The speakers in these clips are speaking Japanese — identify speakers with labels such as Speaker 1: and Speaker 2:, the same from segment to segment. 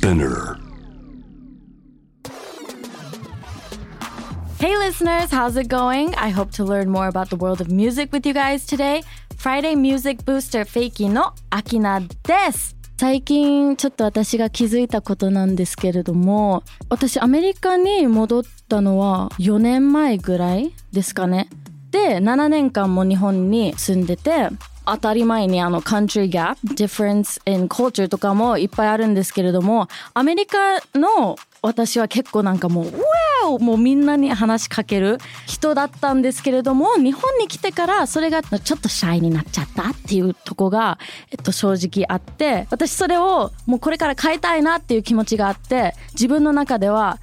Speaker 1: Spinner.
Speaker 2: Hey listeners, how's it going? I hope to learn more about the world of music with you guys today. Friday Music Booster フェイキーのアキナです。最近ちょっと私が気づいたことなんですけれども、私アメリカに戻ったのは4年前ぐらいですかね。で、7年間も日本に住んでて、当たり前にあの country gap, difference in culture とかもいっぱいあるんですけれども、アメリカの私は結構なんかもう、わーもうみんなに話しかける人だったんですけれども、日本に来てからそれがちょっとシャイになっちゃったっていうとこが、えっと正直あって、私それをもうこれから変えたいなっていう気持ちがあって、自分の中では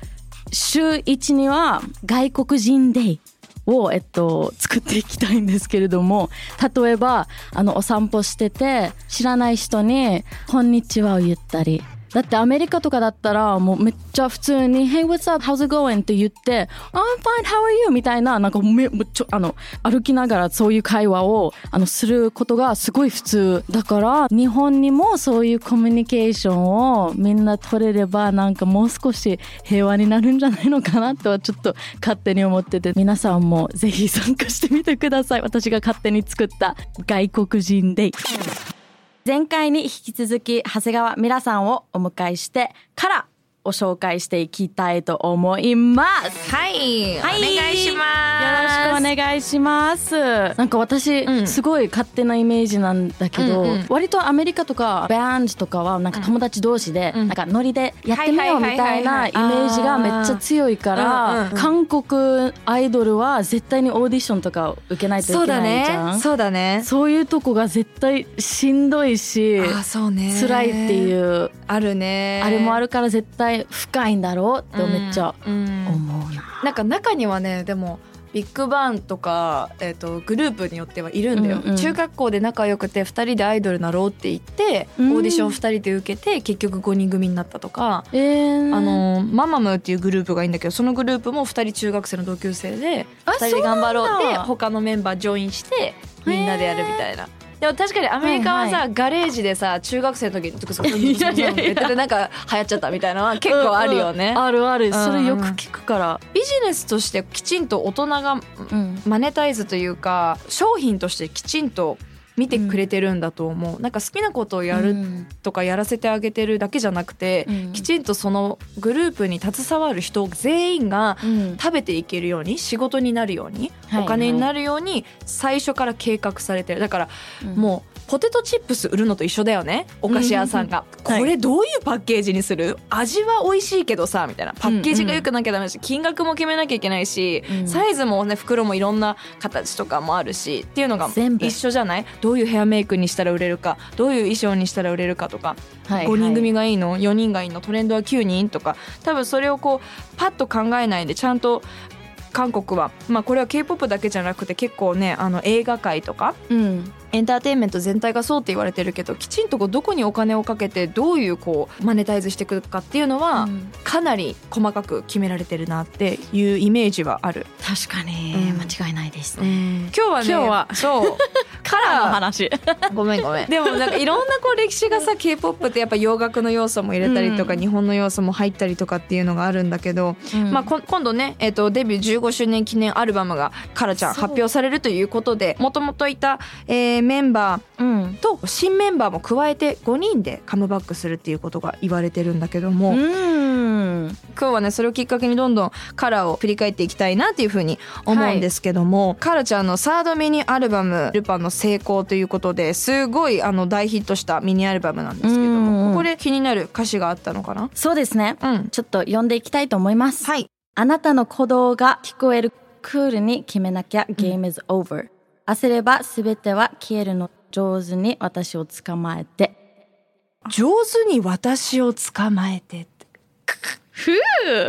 Speaker 2: 週1には外国人デイ。を、えっと、作っていきたいんですけれども例えばあのお散歩してて知らない人に「こんにちは」を言ったりだってアメリカとかだったらもうめっちゃ普通に「Hey what's up? How's it going?」って言って「I'm fine how are you?」みたいななんかめめちょあの歩きながらそういう会話をあのすることがすごい普通だから日本にもそういうコミュニケーションをみんな取れればなんかもう少し平和になるんじゃないのかなとはちょっと勝手に思ってて皆さんもぜひ参加してみてください私が勝手に作った外国人デイ前回に引き続き長谷川ミラさんをお迎えしてからを紹介していきたいと思います。
Speaker 3: はい、
Speaker 2: はい。
Speaker 3: お願いします。
Speaker 2: よろしくお願いします。なんか私、
Speaker 3: うん
Speaker 2: すごい勝手なイメージなんだけど、
Speaker 3: うんうん。
Speaker 2: 割とアメリカとかバンドとかはなんか友達同士で、
Speaker 3: うん。
Speaker 2: なんかノリでやってみようみたいなイメージがめっちゃ強いから、韓国アイドルは絶対にオーディションとか受けないといけ
Speaker 3: そうだ
Speaker 2: ないじゃん。
Speaker 3: ね。そうだね。
Speaker 2: そういうとこが絶対しんどいし
Speaker 3: あそうね。
Speaker 2: 辛いっていう。
Speaker 3: あるね。
Speaker 2: あれもあるから絶対深いんだろうってめっちゃ
Speaker 3: うん。
Speaker 2: 思うな。
Speaker 3: なんか中にはねでもビッグバンとか、えー、とグループによってはいるんだよ、
Speaker 2: うんうん。
Speaker 3: 中学校で仲良くて2人でアイドルなろうって言って、
Speaker 2: うん。
Speaker 3: オーディション2人で受けて結局5人組になったとか、
Speaker 2: えー、
Speaker 3: あのママムっていうグループがいいんだけどそのグループも2人中学生の同級生で
Speaker 2: あ
Speaker 3: 2人で頑張ろう
Speaker 2: そうなんだ。
Speaker 3: で他のメンバージョインしてみんなでやるみたいな。でも確かにアメリカはさ、
Speaker 2: はい
Speaker 3: ガレージでさ中学生の時にとかさ
Speaker 2: いやいやいや。
Speaker 3: でなんか流行っちゃったみたいなのは結構あるよね。
Speaker 2: うんうんあるある。
Speaker 3: ん。
Speaker 2: それよく聞くから、
Speaker 3: ビジネスとしてきちんと大人が
Speaker 2: うん
Speaker 3: マネタイズというか商品としてきちんと見てくれてるんだと思う、なんか好きなことをやる
Speaker 2: うん。
Speaker 3: とかやらせてあげてるだけじゃなくて、
Speaker 2: うん。
Speaker 3: きちんとそのグループに携わる人全員が
Speaker 2: うん。
Speaker 3: 食べていけるように仕事になるように、
Speaker 2: はい。
Speaker 3: お金になるように最初から計画されてる。だから
Speaker 2: うん。
Speaker 3: もうポテトチップス売るのと一緒だよね。お菓子屋さんが、
Speaker 2: うんはい
Speaker 3: これどういうパッケージにする？味は美味しいけどさみたいなパッケージが良くなきゃダメだし、金額も決めなきゃいけないし、
Speaker 2: うん。
Speaker 3: サイズもね袋もいろんな形とかもあるしっていうのが
Speaker 2: 全部。
Speaker 3: 一緒じゃない？どういうヘアメイクにしたら売れるかどういう衣装にしたら売れるかとか、
Speaker 2: はい
Speaker 3: 5人組がいいの？4人がいいの？トレンドは9人とか。多分それをこうパッと考えないでちゃんと韓国は、まあ、これは k p o p だけじゃなくて結構ねあの映画界とか
Speaker 2: うん
Speaker 3: エンターテインメント全体がそうって言われてるけどきちんとこうどこにお金をかけてどういうこうマネタイズしていくかっていうのは、
Speaker 2: うん。
Speaker 3: かなり細かく決められてるなっていうイメージはある。
Speaker 2: 確かに、
Speaker 3: うん。
Speaker 2: 間違いないです
Speaker 3: 今日はね
Speaker 2: 今日は
Speaker 3: そう。カラー
Speaker 2: 話。
Speaker 3: ごめんごめん。でもなんかいろんなこう歴史がさ k p o p ってやっぱ洋楽の要素も入れたりとか、
Speaker 2: うん。
Speaker 3: 日本の要素も入ったりとかっていうのがあるんだけど、
Speaker 2: うん。
Speaker 3: まあ、こ今度ね、えっとデビュー15周年記念アルバムがカラちゃん発表されるということでもともといた、えーメンバー
Speaker 2: うん。
Speaker 3: と新メンバーも加えて5人でカムバックするっていうことが言われてるんだけども、
Speaker 2: うん。
Speaker 3: 今日はねそれをきっかけにどんどんカラーを振り返っていきたいなっていうふうに思うんですけども、カラちゃんのサードミニアルバム「ルパンの成功」ということですごいあの大ヒットしたミニアルバムなんですけども。ここで気になる歌詞があったのかな？
Speaker 2: そうですね。
Speaker 3: うん。
Speaker 2: ちょっと読んでいきたいと思います、
Speaker 3: はい。
Speaker 2: あなたの鼓動が聞こえるクールに決めなきゃ Game is over、焦れば全ては消えるの。上手に私を捕まえて。
Speaker 3: 上手に私を捕まえてって。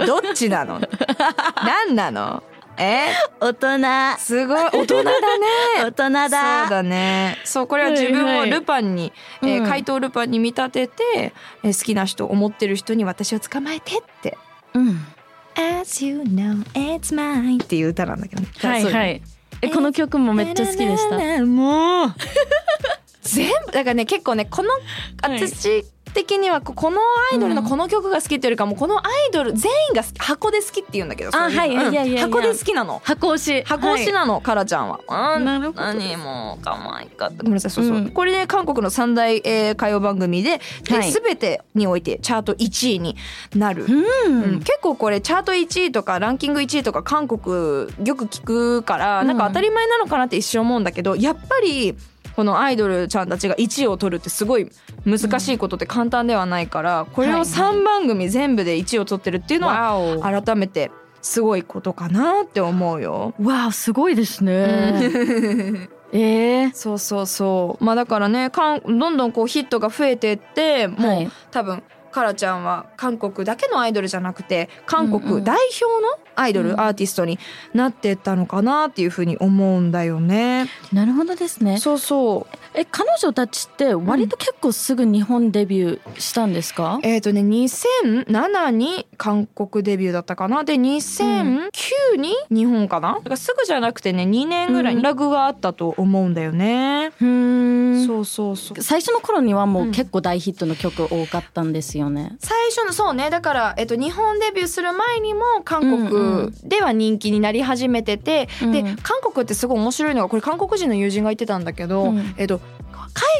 Speaker 3: どっちなの？何なの？え？
Speaker 2: 大人。
Speaker 3: すごい。大人だね。
Speaker 2: 大人だ。
Speaker 3: そうだね。そうこれは自分を
Speaker 2: はい。はい
Speaker 3: ルパンに、えー
Speaker 2: うん。
Speaker 3: 怪盗ルパンに見立てて、えー好きな人思ってる人に私を捕まえてって。
Speaker 2: うん「
Speaker 3: As you know it's mine」っていう歌なんだけどね。
Speaker 2: はいはいえこの曲もめっちゃ好きでした。
Speaker 3: もう。全部だからね結構ねこの
Speaker 2: はい。
Speaker 3: 私っ的にはここのアイドルのこの曲が好きっていうよりかもうこのアイドル全員が箱で好きって言うんだけど
Speaker 2: あ
Speaker 3: そういうの
Speaker 2: はいいやいや。
Speaker 3: 箱で好きなの。
Speaker 2: 箱推し。
Speaker 3: 箱推しなの、カラちゃんは。あー
Speaker 2: なるほど
Speaker 3: 何もう可愛かった。ごめんなさい、そうそう。
Speaker 2: うん。
Speaker 3: これね、韓国の三大、えー歌謡番組で、
Speaker 2: はい。
Speaker 3: すべてにおいてチャート1位になる。
Speaker 2: うん。
Speaker 3: うん。結構これチャート1位とかランキング1位とか韓国よく聞くからなんか当たり前なのかなって一瞬思うんだけどやっぱりこのアイドルちゃんたちが1位を取るってすごい難しいことって簡単ではないからこれを
Speaker 2: はい。
Speaker 3: 3番組全部で1位を取ってるっていうのは改めてすごいことかなって思うよ。
Speaker 2: わあすごいですね。ええ
Speaker 3: そうそうそう。まあだからねかんどんどんこうヒットが増えてってもう、
Speaker 2: はい。
Speaker 3: 多分カラちゃんは韓国だけのアイドルじゃなくて韓国代表のアイドル、
Speaker 2: うん
Speaker 3: アーティストになってったのかなっていうふうに思うんだよね。
Speaker 2: なるほどですね。
Speaker 3: そうそう
Speaker 2: え彼女たちって割と結構すぐ日本デビューしたんですか？
Speaker 3: えっ、とね2007に韓国デビューだったかなで2009に日本かな？だからすぐじゃなくてね2年ぐらい
Speaker 2: うん
Speaker 3: ラグがあったと思うんだよね。
Speaker 2: うーん。
Speaker 3: そうそうそう
Speaker 2: 最初の頃にはも
Speaker 3: う
Speaker 2: うん結構大ヒットの曲多かったんですよね。
Speaker 3: 最初のそうねだから、えっと、日本デビューする前にも韓
Speaker 2: うんう
Speaker 3: 国
Speaker 2: ん。
Speaker 3: では人気になり始めてて、
Speaker 2: うん。
Speaker 3: で韓国ってすごい面白いのがこれ韓国人の友人が言ってたんだけど、
Speaker 2: うん。
Speaker 3: えっと、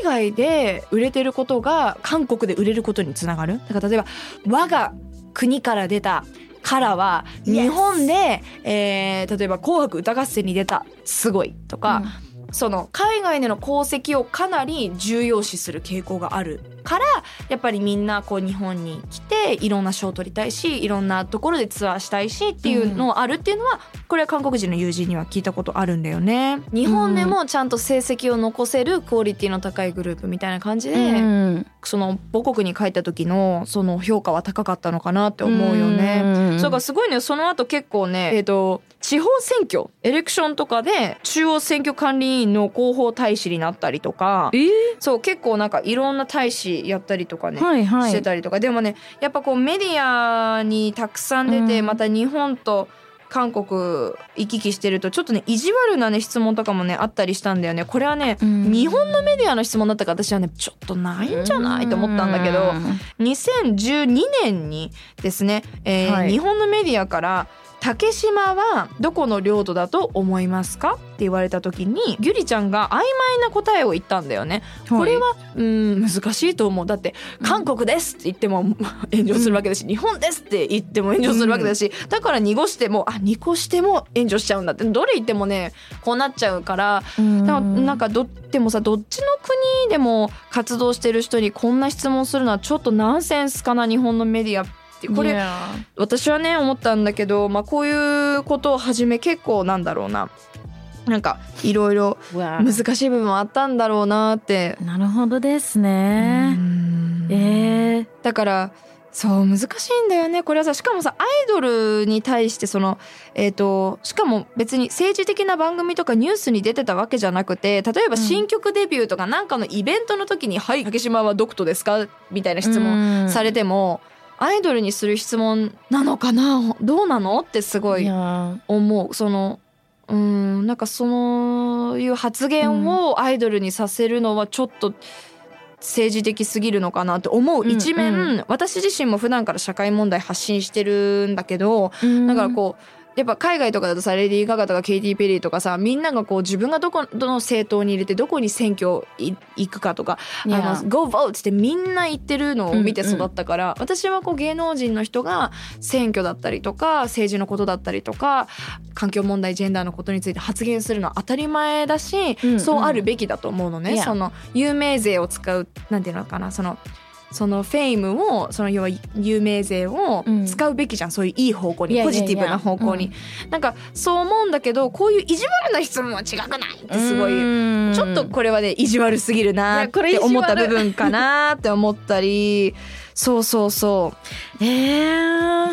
Speaker 3: 海外で売れてることが韓国で売れることにつながる？だから例えば我が国から出たカラは
Speaker 2: Yes
Speaker 3: 日本で、えー例えば「紅白歌合戦」に出たすごいとか、その海外での功績をかなり重要視する傾向があるからやっぱりみんなこう日本に来ていろんな賞を取りたいしいろんなところでツアーしたいしっていうのがあるっていうのは、これは韓国人の友人には聞いたことあるんだよね。日本でもちゃんと成績を残せるクオリティの高いグループみたいな感じで、
Speaker 2: うん
Speaker 3: その母国に帰った時のその評価は高かったのかなって思うよね。
Speaker 2: うん
Speaker 3: そうかすごいねその後結構ねえっ、と地方選挙エレクションとかで中央選挙管理委員の広報大使になったりとか
Speaker 2: えー？
Speaker 3: そう結構なんかいろんな大使やったりとかね、
Speaker 2: はいはい。
Speaker 3: してたりとか。でもねやっぱこうメディアにたくさん出て、
Speaker 2: うん。
Speaker 3: また日本と韓国行き来してるとちょっとね意地悪なね質問とかもねあったりしたんだよね。これはね、
Speaker 2: うん。
Speaker 3: 日本のメディアの質問だったから私はねちょっとないんじゃないと思ったんだけど、2012年にですね、えー
Speaker 2: はい。
Speaker 3: 日本のメディアから「竹島はどこの領土だと思いますか?」って言われた時にギュリちゃんが曖昧な答えを言ったんだよね。これはうーん難しいと思う。だって「韓国です」って言っても炎上するわけだし「日本です」って言っても炎上するわけだし、だから濁してもあ濁しても炎上しちゃうんだって。どれ言ってもねこうなっちゃうから
Speaker 2: うん。
Speaker 3: だからなんかどでもさどっちの国でも活動してる人にこんな質問するのはちょっとナンセンスかな日本のメディア。ってこれ私はね思ったんだけど、まあ、こういうことをはじめ結構なんだろうな。なんかいろいろ難しい部分はあったんだろうなって。
Speaker 2: なるほどです
Speaker 3: う
Speaker 2: ね。
Speaker 3: ん。
Speaker 2: えー。
Speaker 3: だからそう難しいんだよね。これはさしかもさアイドルに対してそのえっ、としかも別に政治的な番組とかニュースに出てたわけじゃなくて例えば新曲デビューとかなんかのイベントの時に「はい竹島はドクトですか?」みたいな質問されても、アイドルにする質問なのかな？どうなの？ってすごい思う。そのうんなんかそのいう発言をアイドルにさせるのはちょっと政治的すぎるのかなって思う一面、
Speaker 2: うん。
Speaker 3: 私自身も普段から社会問題発信してるんだけどだからこうやっぱ海外とかだとさレディー・ガガとかケイティ・ペリーとかさみんながこう自分がどこどの政党に入れてどこに選挙い行くかとか
Speaker 2: いや。
Speaker 3: あの Go vote ってみんな言ってるのを見て
Speaker 2: うんうん
Speaker 3: 育ったから、私はこう芸能人の人が選挙だったりとか政治のことだったりとか環境問題ジェンダーのことについて発言するのは当たり前だし、
Speaker 2: うんうん。
Speaker 3: そうあるべきだと思うのね。
Speaker 2: いや。
Speaker 3: その有名税を使うなんていうのかなそのそのフェイムをその要は有名税を
Speaker 2: うん
Speaker 3: 使うべきじゃん、そういういい方向にポジティブな方向に、なんかそう思うんだけどこういう意地悪な質問は違くないってすごい。
Speaker 2: い
Speaker 3: ちょっとこれはね意地悪すぎるないって思った部分かなって思ったりそうそうそう。
Speaker 2: え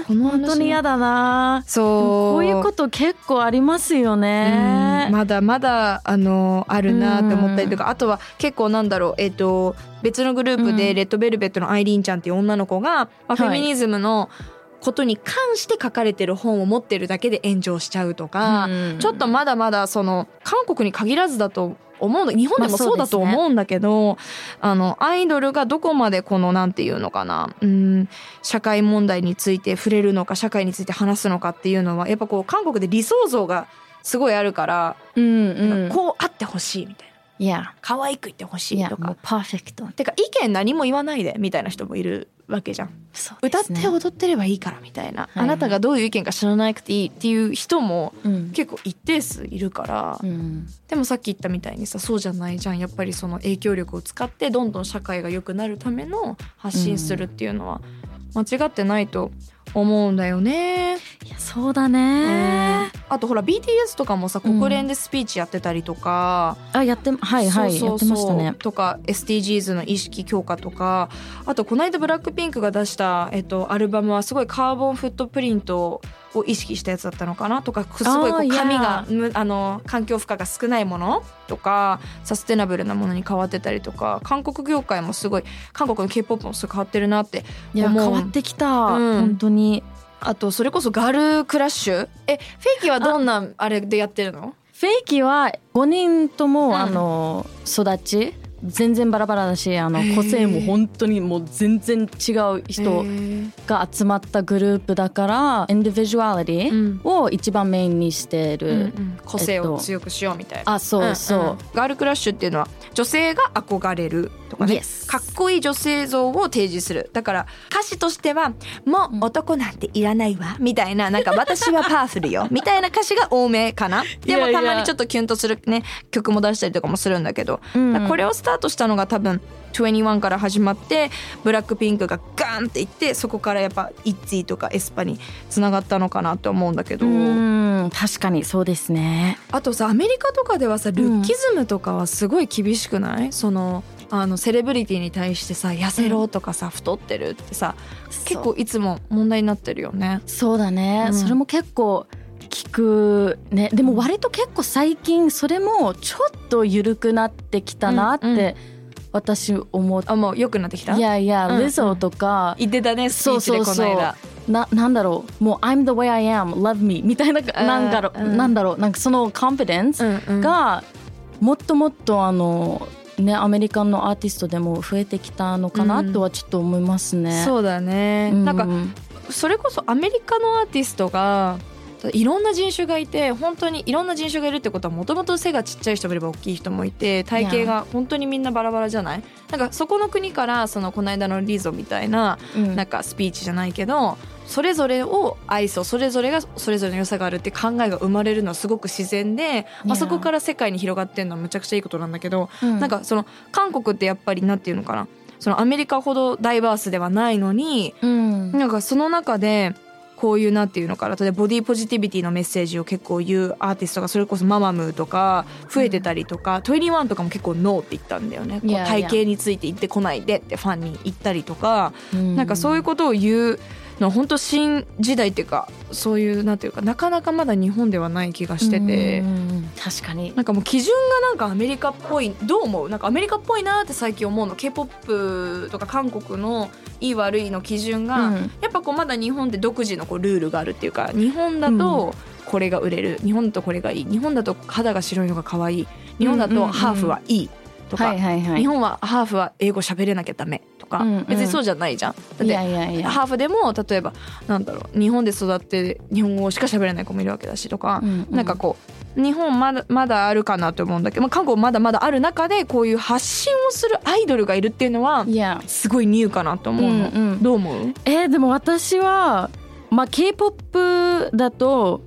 Speaker 2: ー、本当に嫌だな。
Speaker 3: そう。
Speaker 2: こういうこと結構ありますよね。
Speaker 3: うん。まだまだあのあるなって思ったりとか、あとは結構なんだろう。えっ、と別のグループ
Speaker 2: うん。
Speaker 3: でレッドベルベットのアイリーンちゃんっていう女の子が、まあ、フェミニズムのことに関して書かれてる本を持ってるだけで炎上しちゃうとか、
Speaker 2: うん。
Speaker 3: ちょっとまだまだその韓国に限らずだと思うの日本でも
Speaker 2: まあ
Speaker 3: そうだと思うんだけど、あのアイドルがどこまでこのなんていうのかな。うん社会問題について触れるのか社会について話すのかっていうのはやっぱこう韓国で理想像がすごいあるから、
Speaker 2: うんうん。
Speaker 3: こうあってほしいみたいな。
Speaker 2: いや
Speaker 3: 可愛く言ってほし
Speaker 2: い
Speaker 3: とか。
Speaker 2: パーフェクト。
Speaker 3: てか意見何も言わないでみたいな人もいるわけじゃん。
Speaker 2: そう
Speaker 3: 歌っ
Speaker 2: ですね。
Speaker 3: て踊ってればいいからみたいな、
Speaker 2: い。
Speaker 3: あなたがどういう意見か知らなくていいっていう人も
Speaker 2: うん。
Speaker 3: 結構一定数いるから、
Speaker 2: うん。
Speaker 3: でもさっき言ったみたいにさそうじゃないじゃん。やっぱりその影響力を使ってどんどん社会が良くなるための発信するっていうのは間違ってないと思うんだよね。
Speaker 2: いやそうだね。
Speaker 3: あとほら BTS とかもさ国連でスピーチやってたりとか、
Speaker 2: あやってはいはい
Speaker 3: そうそうそう。
Speaker 2: やってましたね。
Speaker 3: とか SDGs の意識強化とか。あとこの間ブラックピンクが出した、えっと、アルバムはすごいカーボンフットプリントを意識したやつだったのかなとかすごいこう紙があの環境負荷が少ないものとかサステナブルなものに変わってたりとか韓国業界もすごい韓国の k p o p もすごい変わってるなって
Speaker 2: いや
Speaker 3: 思う。
Speaker 2: 変わってきた、
Speaker 3: うん。
Speaker 2: 本当に。
Speaker 3: あとそれこそガールクラッシュ？え FAKY はどんなあれでやってるの？
Speaker 2: フェイキーは5人とも、
Speaker 3: うん。
Speaker 2: あの育ち全然バラバラだしあの個性も本当にもう全然違う人が集まったグループだから individuality
Speaker 3: うん。
Speaker 2: を一番メインにしてる、
Speaker 3: うんうん。個性
Speaker 2: えっと。
Speaker 3: を強くしようみたいな。
Speaker 2: あそうそう、
Speaker 3: んん。ガールクラッシュっていうのは女性が憧れるとかね、
Speaker 2: Yes
Speaker 3: かっこいい女性像を提示する。だから歌詞としては「もう男なんていらないわ」みたいななんか「私はパワフルよ」みたいな歌詞が多めかな。でもたまにちょっとキュンとするね曲も出したりとかもするんだけど、これをスタートしたのが多分21から始まってブラックピンクがガーンっていってそこからやっぱイッツィとかエスパにつながったのかなと思うんだけど。
Speaker 2: うん。確かにそうですね。
Speaker 3: あとさアメリカとかではさルッキズムとかはすごい厳しくない、そのあのセレブリティに対してさ痩せろとかさ、太ってるってさ結構いつも問題になってるよね。
Speaker 2: そうだね、
Speaker 3: うん。
Speaker 2: それも結構聞くね。でも割と結構最近それもちょっと緩くなってきたなっ
Speaker 3: うんうん。
Speaker 2: て私思
Speaker 3: あもう良くなってきた？
Speaker 2: いやいや、
Speaker 3: うん
Speaker 2: リゾとか。
Speaker 3: 言ってたねスピーチでこの
Speaker 2: そうそう
Speaker 3: 間。
Speaker 2: ななんだろう。もう「I'm the way I am love me」みたいななんだろう、
Speaker 3: うん
Speaker 2: なんだろう。なんかそのコンフィデンスがもっともっとあのねアメリカのアーティストでも増えてきたのかなとはちょっと思いますね。
Speaker 3: そうだね、
Speaker 2: うん
Speaker 3: なんかそれこそアメリカのアーティストがいろんな人種がいて本当にいろんな人種がいるってことはもともと背がちっちゃい人もいれば大きい人もいて体型が本当にみんなバラバラじゃない？なんかそこの国からそのこの間のリゾみたいな
Speaker 2: うん。
Speaker 3: なんかスピーチじゃないけどそれぞれを愛そうそれぞれがそれぞれの良さがあるって考えが生まれるのはすごく自然で、まあ、そこから世界に広がってるのはむちゃくちゃいいことなんだけど、
Speaker 2: うん。
Speaker 3: なんかその韓国ってやっぱりなんていうのかなそのアメリカほどダイバースではないのに
Speaker 2: うん。
Speaker 3: なんかその中でこういうなんていうのかな例えばボディポジティビティのメッセージを結構言うアーティストがそれこそママムーとか増えてたりとか、21とかも結構ノーって言ったんだよね、体型について言ってこないでってファンに言ったりとか、
Speaker 2: うん。
Speaker 3: なんかそういうことを言うのは本当新時代っていうかそういうなんていうかなかなかまだ日本ではない気がしてて。
Speaker 2: うん確かに。
Speaker 3: なんかもう基準がなんかアメリカっぽいどう思う？なんかアメリカっぽいなって最近思うの。K p o p とか韓国のいい悪いの基準が、
Speaker 2: うん。
Speaker 3: やっぱこうまだ日本で独自のこうルールがあるっていうか日本だとこれが売れる。日本だとこれがいい。日本だと肌が白いのが可愛い。日本だと
Speaker 2: うんうんうん。
Speaker 3: ハーフはいいとか、
Speaker 2: はいはいはい。
Speaker 3: 日本はハーフは英語喋れなきゃダメとか、
Speaker 2: うんうん。
Speaker 3: 別にそうじゃないじゃん。だってハーフでも例えばなんだろう日本で育って日本語しか喋れない子もいるわけだしとか、
Speaker 2: うんうん。
Speaker 3: なんかこう日本まだまだあるかなと思うんだけど、まあ、韓国まだまだある中でこういう発信をするアイドルがいるっていうのはすごいニューかなと思うの、
Speaker 2: うんうん。
Speaker 3: どう思う？
Speaker 2: えーでも私はまあ K-POP だと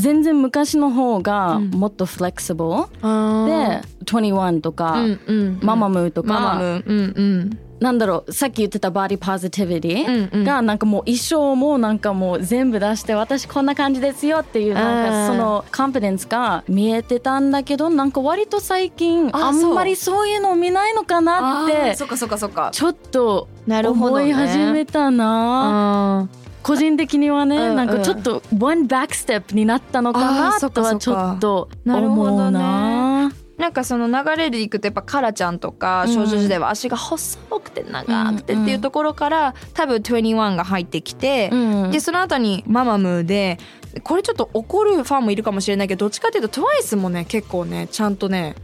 Speaker 2: 全然昔の方が
Speaker 3: うん。
Speaker 2: もっとフレキシブル、
Speaker 3: で
Speaker 2: で21とか、
Speaker 3: うんうん、
Speaker 2: ママムーとか、
Speaker 3: うんうん。
Speaker 2: なんだろうさっき言ってたバディポジティビテ
Speaker 3: うんうん。
Speaker 2: ィがなんかもう衣装もなんかもう全部出して私こんな感じですよっていうなん
Speaker 3: うん
Speaker 2: かそのコンフィデンスが見えてたんだけどなんか割と最近
Speaker 3: あ
Speaker 2: あんまりそういうの見ないのかなって
Speaker 3: そっかそっかそっか。
Speaker 2: ちょっと
Speaker 3: なるほどね。
Speaker 2: 思い始めたな。
Speaker 3: あ
Speaker 2: 個人的にはね、
Speaker 3: うんうん。
Speaker 2: なんかちょっとワンバックステップになったのか。
Speaker 3: あ
Speaker 2: なとはちょっと
Speaker 3: なるほ
Speaker 2: 思う
Speaker 3: どね
Speaker 2: な。
Speaker 3: なんかその流れでいくとやっぱカラちゃんとか
Speaker 2: うん。
Speaker 3: 少女時代は足が細くて長くてっていうところから多分21が入ってきて、
Speaker 2: うん。
Speaker 3: でその後にママムーでこれちょっと怒るファンもいるかもしれないけどどっちかっていうと TWICE もね結構ねちゃんとね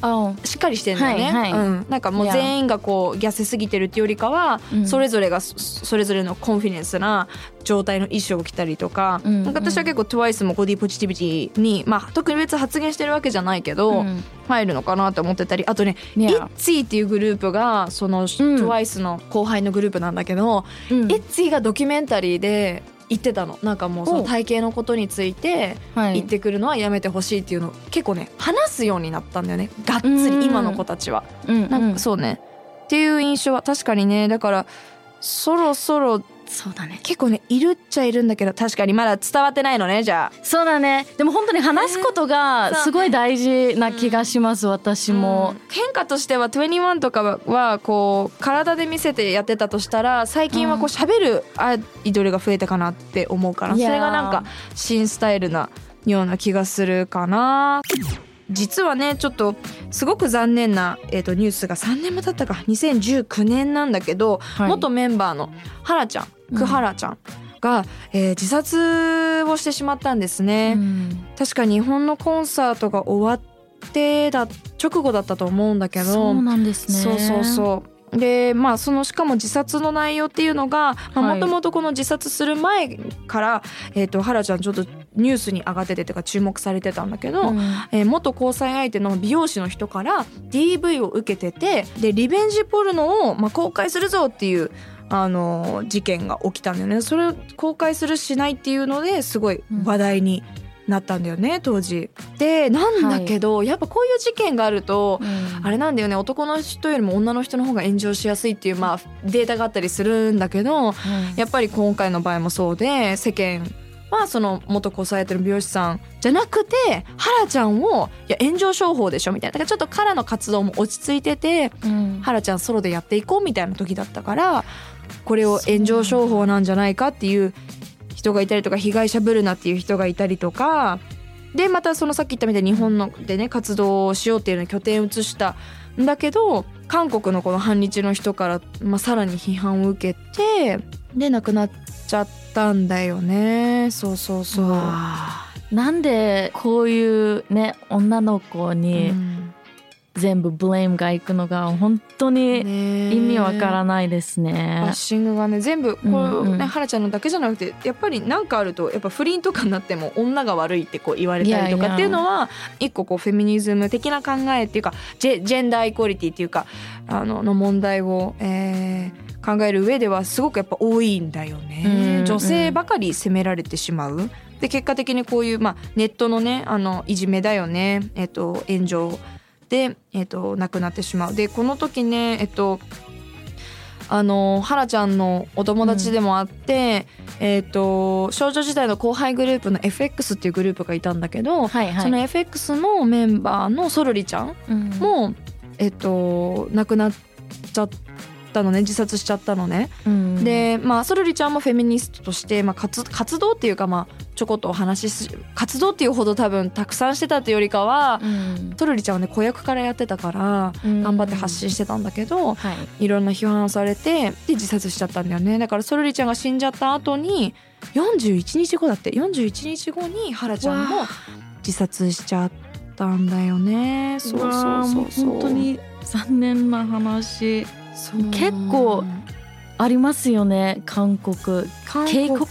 Speaker 2: あ
Speaker 3: しっかりしてるんだよね、
Speaker 2: はいはい。
Speaker 3: うん、なんかもう.全員がこう痩せすぎてるっていうよりかは、
Speaker 2: うん。
Speaker 3: それぞれがそそれぞれのコンフィデンスな状態の衣装を着たりとか,、
Speaker 2: うん
Speaker 3: なんか私は結構 TWICE もボディポジティビティに、まあ、特別発言してるわけじゃないけど、
Speaker 2: うん。
Speaker 3: 入るのかなと思ってたりあとね、
Speaker 2: Yeah.
Speaker 3: イッツィっていうグループがその、TWICE の後輩のグループなんだけど、
Speaker 2: うん。
Speaker 3: イッツィがドキュメンタリーで言ってたの。なんかもうその体型のことについて
Speaker 2: はい。
Speaker 3: 言ってくるのはやめてほしいっていうの。を結構ね話すようになったんだよね。がっつ
Speaker 2: うん。
Speaker 3: り今の子たちは。
Speaker 2: うん。
Speaker 3: なんかそうね。っていう印象は確かにね。だからそろそろ
Speaker 2: そうだね。
Speaker 3: 結構ねいるっちゃいるんだけど確かにまだ伝わってないのねじゃあ。
Speaker 2: そうだね。でも本当に話すことがすごい大事な気がします、私も、
Speaker 3: うん。変化としては21とかはこう体で見せてやってたとしたら最近はこう喋るアイドルが増えたかなって思うからそ
Speaker 2: いやー。
Speaker 3: れがなんか新スタイルなような気がするかな。実はねちょっとすごく残念な、えー、とニュースが3年も経ったか。2019年なんだけど、
Speaker 2: はい。
Speaker 3: 元メンバーのハラちゃん
Speaker 2: うん
Speaker 3: クハラちゃんが、えー自殺をしてしまったんですね。
Speaker 2: うん。
Speaker 3: 確か日本のコンサートが終わってだ直後だったと思うんだけど。
Speaker 2: そうなんですね。
Speaker 3: そうそうそう。でまあそのしかも自殺の内容っていうのが
Speaker 2: はい。
Speaker 3: もともとこの自殺する前から、えー、とハラちゃんちょっとニュースに上がっててとか注目されてたんだけど、
Speaker 2: うん。
Speaker 3: えー元交際相手の美容師の人から DV を受けててでリベンジポルノを、まあ、公開するぞっていう、あのー事件が起きたんだよね。それを公開するしないっていうのですごい話題になったんだよね当時。でなんだけど、やっぱこういう事件があると、
Speaker 2: うん。
Speaker 3: あれなんだよね男の人よりも女の人の方が炎上しやすいっていう、まあ、データがあったりするんだけどやっぱり今回の場合もそうで世間はその元交際相手の美容師さんじゃなくてハラちゃんをいや炎上商法でしょみたいな。だからちょっとカラの活動も落ち着いてて
Speaker 2: うん。
Speaker 3: ハラちゃんソロでやっていこうみたいな時だったからこれを炎上商法なんじゃないかっていう人がいたりとか被害者ぶるなっていう人がいたりとかでまたそのさっき言ったみたいに日本のでね活動をしようっていうのに拠点を移したんだけど韓国のこの反日の人から、まあ、さらに批判を受けてで亡くなっちゃったんだよね。そうそうそう。
Speaker 2: なんでこういうね女の子
Speaker 3: う
Speaker 2: に
Speaker 3: ん
Speaker 2: 全部ブレイムがいくのが本当に
Speaker 3: ね。
Speaker 2: 意味わからないです
Speaker 3: バ
Speaker 2: ね
Speaker 3: ッ。シングがね全部こう、
Speaker 2: うん。うん
Speaker 3: ねハラちゃんのだけじゃなくてやっぱり何かあるとやっぱ不倫とかになっても女が悪いってこう言われたりとかっていうのは一個こうフェミニズム的な考えっていうかジェジェンダーイコリティっていうかあのの問題を、えー考える上ではすごくやっぱ多いんだよね、女性ばかり責められてしまう。で結果的にこういう、まあ、ネットのねあのいじめだよね、えっと炎上で、えっと亡くなってしまう。でこの時ねえっとあのハラちゃんのお友達でもあって、えっ、と少女時代の後輩グループの FX っていうグループがいたんだけど、
Speaker 2: はいはい。
Speaker 3: その FX のメンバーのソロリちゃん
Speaker 2: うん。
Speaker 3: も、えっ、と亡くなっちゃったのね自殺しちゃったのね。
Speaker 2: うん。
Speaker 3: でまあソロリちゃんもフェミニストとして、まあ、活活動っていうかまあちょこっとお話しす活動っていうほど多分たくさんしてたっていうよりかは、
Speaker 2: うん。
Speaker 3: ソロリちゃんはね子役からやってたから頑張って発信してたんだけど、
Speaker 2: はい。
Speaker 3: いろんな批判されてで自殺しちゃったんだよね。だからソルリちゃんが死んじゃった後に41日後だって41日後にハラちゃんも
Speaker 2: わ
Speaker 3: 自殺しちゃったんだよね。そうそうそうそう
Speaker 2: 本当に残念な話結構ありますよね韓国。
Speaker 3: 韓
Speaker 2: K
Speaker 3: 国
Speaker 2: コ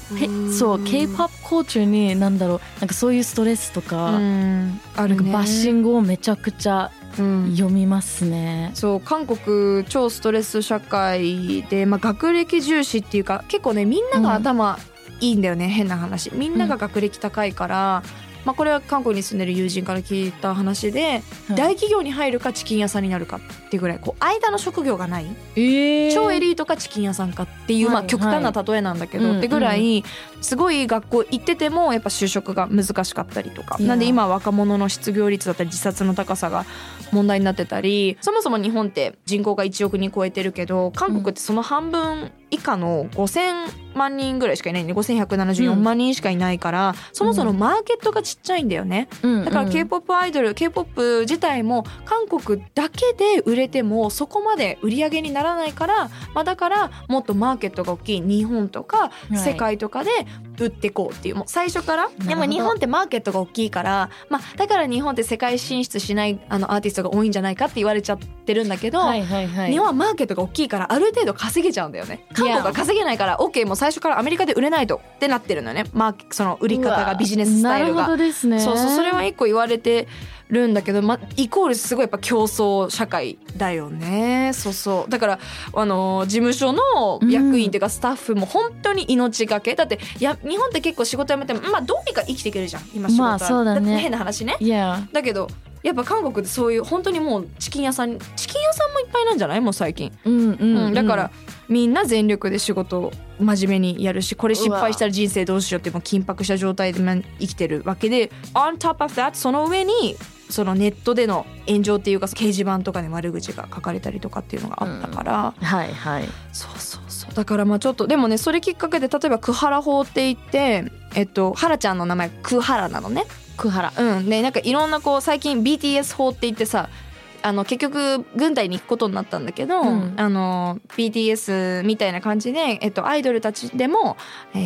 Speaker 2: そう K-POP コーチューになんだろうなんかそういうストレスと
Speaker 3: う
Speaker 2: か、
Speaker 3: ん。あるね。
Speaker 2: バッシングをめちゃくちゃ
Speaker 3: うん。
Speaker 2: 読みますね。
Speaker 3: そう韓国超ストレス社会で、まあ、学歴重視っていうか結構ねみんなが頭いいんだよね、変な話。みんなが学歴高いから、まあ、これは韓国に住んでる友人から聞いた話で、
Speaker 2: はい。
Speaker 3: 大企業に入るかチキン屋さんになるかっていうぐらいこう間の職業がない。
Speaker 2: えー。
Speaker 3: 超エリートかチキン屋さんかっていう、まあ、
Speaker 2: はい。
Speaker 3: 極端な例えなんだけど、
Speaker 2: はい
Speaker 3: ってぐらいすごい学校行っててもやっぱ就職が難しかったりとか。なんで今若者の失業率だったり自殺の高さが問題になってたりそもそも日本って人口が1億人超えてるけど韓国ってその半分以下の5,000万人ぐらいしかいない。んで5174万人しかいないから、そもそもマーケットがちっちゃいんだよね。
Speaker 2: うん
Speaker 3: だから K-POP アイドル、K-POP 自体も韓国だけで売れてもそこまで売り上げにならないから、まあ、だからもっとマーケットが大きい日本とか
Speaker 2: い。
Speaker 3: 世界とかで売ってこうっていう。もう最初から？でも日本ってマーケットが大きいから、まあ、だから日本って世界進出しないあのアーティストが多いんじゃないかって言われちゃってるんだけど、
Speaker 2: はいはいはい。
Speaker 3: 日本はマーケットが大きいからある程度稼げちゃうんだよね韓国は稼げないから OK もう最初からアメリカで売れないとってなってるのよね。マーケその売り方がビジネススタイルが。そうそうそれは一個言われてるんだけど、ま、イコールすごいやっぱ競争社会だよね。そうそう。だからあの事務所の役員っていうかスタッフも本当に命がけ。だってや日本って結構仕事辞めてもまあどうにか生きていけるじゃん。今仕事は、
Speaker 2: まあそうだね。
Speaker 3: って変な話ね。
Speaker 2: いや
Speaker 3: だけどやっぱ韓国ってそういう本当にもうチキン屋さんチキン屋さんもいっぱいなんじゃない？もう最近、
Speaker 2: うんうん、
Speaker 3: う
Speaker 2: うん。ん、
Speaker 3: だからみんな全力で仕事を真面目にやるしこれ失敗したら人生どうしようってもう緊迫した状態でま生きてるわけで on top of that その上にそのネットでの炎上っていうか掲示板とかに悪口が書かれたりとかっていうのがあったから、
Speaker 2: はいはい。
Speaker 3: そうそうそう。だからまあちょっとでもねそれきっかけで例えばクハラ法って言ってえっとハラちゃんの名前クハラなのね。
Speaker 2: クハラ。
Speaker 3: うん。でなんかいろんなこう最近 BTS 法って言ってさあの結局軍隊に行くことになったんだけど、
Speaker 2: うん。
Speaker 3: あの BTS みたいな感じで、えっと、アイドルたちでも、え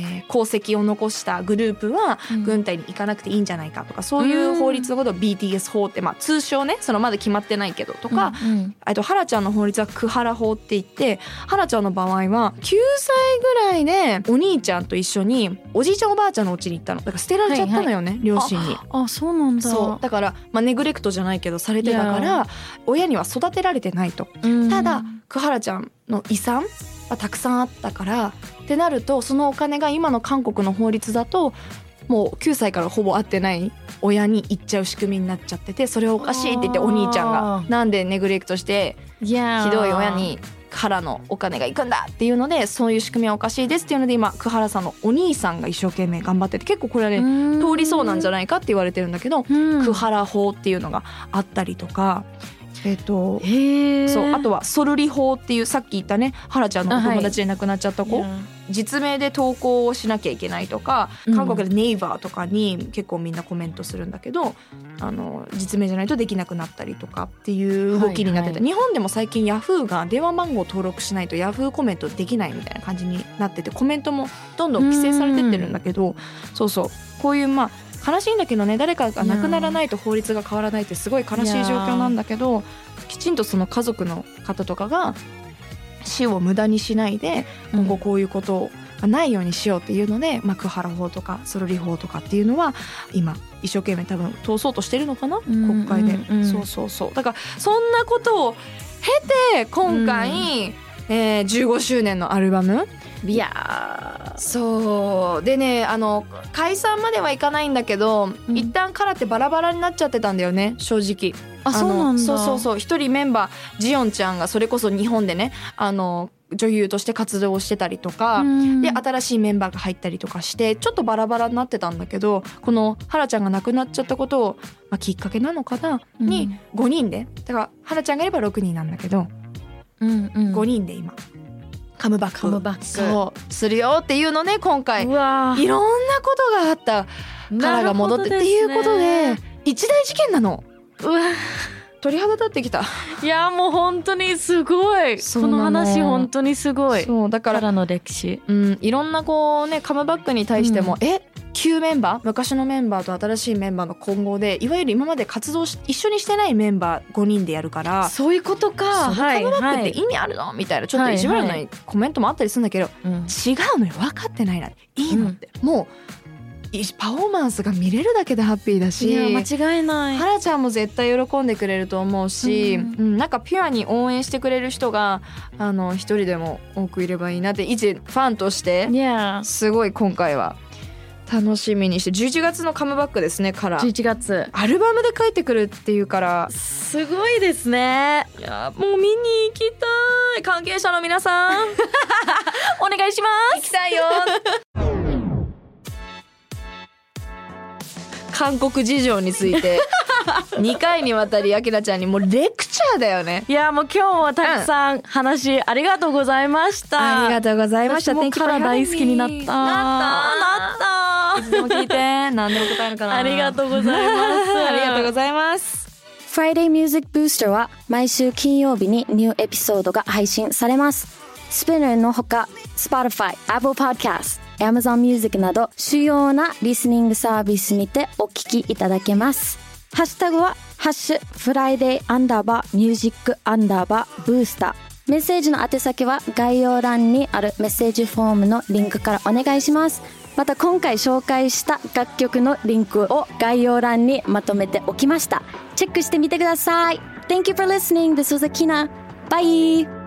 Speaker 3: ー功績を残したグループは
Speaker 2: うん。
Speaker 3: 軍隊に行かなくていいんじゃないかとか、そういう法律のことを BTS 法って、まあ、通称ねそのまだ決まってないけどとか、
Speaker 2: うんうん。
Speaker 3: あとハラちゃんの法律はクハラ法って言ってハラちゃんの場合は9歳ぐらいでお兄ちゃんと一緒におじいちゃんおばあちゃんの家に行ったの。だから捨てられちゃったのよね、両親に。
Speaker 2: あそうなんだ。
Speaker 3: そう。だから、まあ、ネグレクトじゃないけどされてたか
Speaker 2: い
Speaker 3: ら親には育てられてないと。
Speaker 2: うん。
Speaker 3: ただクハラちゃんの遺産はたくさんあったからってなるとそのお金が今の韓国の法律だともう9歳からほぼ会ってない親に行っちゃう仕組みになっちゃっててそれはおかしいって言ってお兄ちゃんが。なんでネグレクトしてひどい親にからのお金が行くんだっていうのでそういう仕組みはおかしいですっていうので今クハラさんのお兄さんが一生懸命頑張ってて結構これはね通りそうなんじゃ
Speaker 2: ない、
Speaker 3: かって言われてるんだけど
Speaker 2: うん。
Speaker 3: クハラ法っていうのがあったりとかえっ、とそうあとはソルリ法っていうさっき言ったねハラちゃんのお友達で亡くなっちゃった子、
Speaker 2: いや。
Speaker 3: 実名で投稿をしなきゃいけないとか
Speaker 2: うん。
Speaker 3: 韓国でネイバーとかに結構みんなコメントするんだけどあの実名じゃないとできなくなったりとかっていう動きになってて、
Speaker 2: はいはい。
Speaker 3: 日本でも最近ヤフーが電話番号登録しないとヤフーコメントできないみたいな感じになっててコメントもどんどん規制されてってるんだけどそうそう。こういうまあ悲しいんだけどね誰かが亡くならないと法律が変わらないってすごい悲しい状況なんだけどきちんとその家族の方とかが死を無駄にしないで今後こういうことがないようにしようっていうので、まあ、クハラ法とかソロリ法とかっていうのは今一生懸命多分通そうとしてるのかな？
Speaker 2: うん
Speaker 3: 国会で、
Speaker 2: うんうん。
Speaker 3: そうそうそう。だからそんなことを経て今回、えー15周年のアルバム。
Speaker 2: いや
Speaker 3: そう。でねあの解散まではいかないんだけど、
Speaker 2: うん。
Speaker 3: 一旦カラってバラバラになっちゃってたんだよね正直。
Speaker 2: あそうなんだ。
Speaker 3: のそうそうそう。一人メンバージヨンちゃんがそれこそ日本でねあの女優として活動をしてたりとか、
Speaker 2: うん。
Speaker 3: で新しいメンバーが入ったりとかしてちょっとバラバラになってたんだけどこのハラちゃんが亡くなっちゃったことを、まあ、きっかけなのかな、
Speaker 2: うん。
Speaker 3: に5人で。だからハラちゃんがいれば6人なんだけど、
Speaker 2: うんうん。
Speaker 3: 5人で今。カムバック。
Speaker 2: カムバック。
Speaker 3: そうするよっていうのね今回。いろんなことがあった。からが戻ってっていうことで一大事件なの。
Speaker 2: うわ
Speaker 3: 鳥肌立ってきた。
Speaker 2: いやもう本当にすごい。こ
Speaker 3: の。
Speaker 2: の話本当にすごい。
Speaker 3: そうだから
Speaker 2: の歴史。
Speaker 3: うん、いろんなこうねカムバックに対しても、え旧メンバー昔のメンバーと新しいメンバーの混合でいわゆる今まで活動し一緒にしてないメンバー5人でやるから
Speaker 2: そういうことか。
Speaker 3: そのカムバックって意味あるの？みたいなちょっと意地悪なコメントもあったりするんだけど、
Speaker 2: うん
Speaker 3: 違うのよ分かってないないいのって、もういパフォーマンスが見れるだけでハッピーだし
Speaker 2: いや間違いない。
Speaker 3: ハラちゃんも絶対喜んでくれると思うし、
Speaker 2: うん
Speaker 3: うんなんかピュアに応援してくれる人があの一人でも多くいればいいなって一ファンとしてすごい今回は楽しみにして11月のカムバックですねから。
Speaker 2: 11月。
Speaker 3: アルバムで帰ってくるっていうから。
Speaker 2: すごいですね。
Speaker 3: いやもう見に行きたい。関係者の皆さん。
Speaker 2: お願いしま
Speaker 3: 行きたいよ。韓国事情について。2回にわたりあきらちゃんにもうレクチャーだよね。
Speaker 2: すいやもう今日もたくさん話ありがとうございました。
Speaker 3: ありがとうございました。
Speaker 2: 私も
Speaker 3: Thank you for
Speaker 2: カラ大好きになった。な
Speaker 3: なったいつでも聞いて何でも答えるから
Speaker 2: ありがとうございます
Speaker 3: ありがとうございます
Speaker 1: Friday Music Booster は毎週金曜日にニューエピソードが配信されます。スピナーのほか、Spotify、Apple Podcast、
Speaker 2: Amazon Music など主要なリスニングサービスにてお聞きいただけます。ハッシュタグは、ハッシュ、フライデーアンダーバー、ミュージックアンダーバー、ブースター。メッセージの宛先は概要欄にあるメッセージフォームのリンクからお願いします。また今回紹介した楽曲のリンクを概要欄にまとめておきました。チェックしてみてください。Thank you for listening. This was Akina. Bye!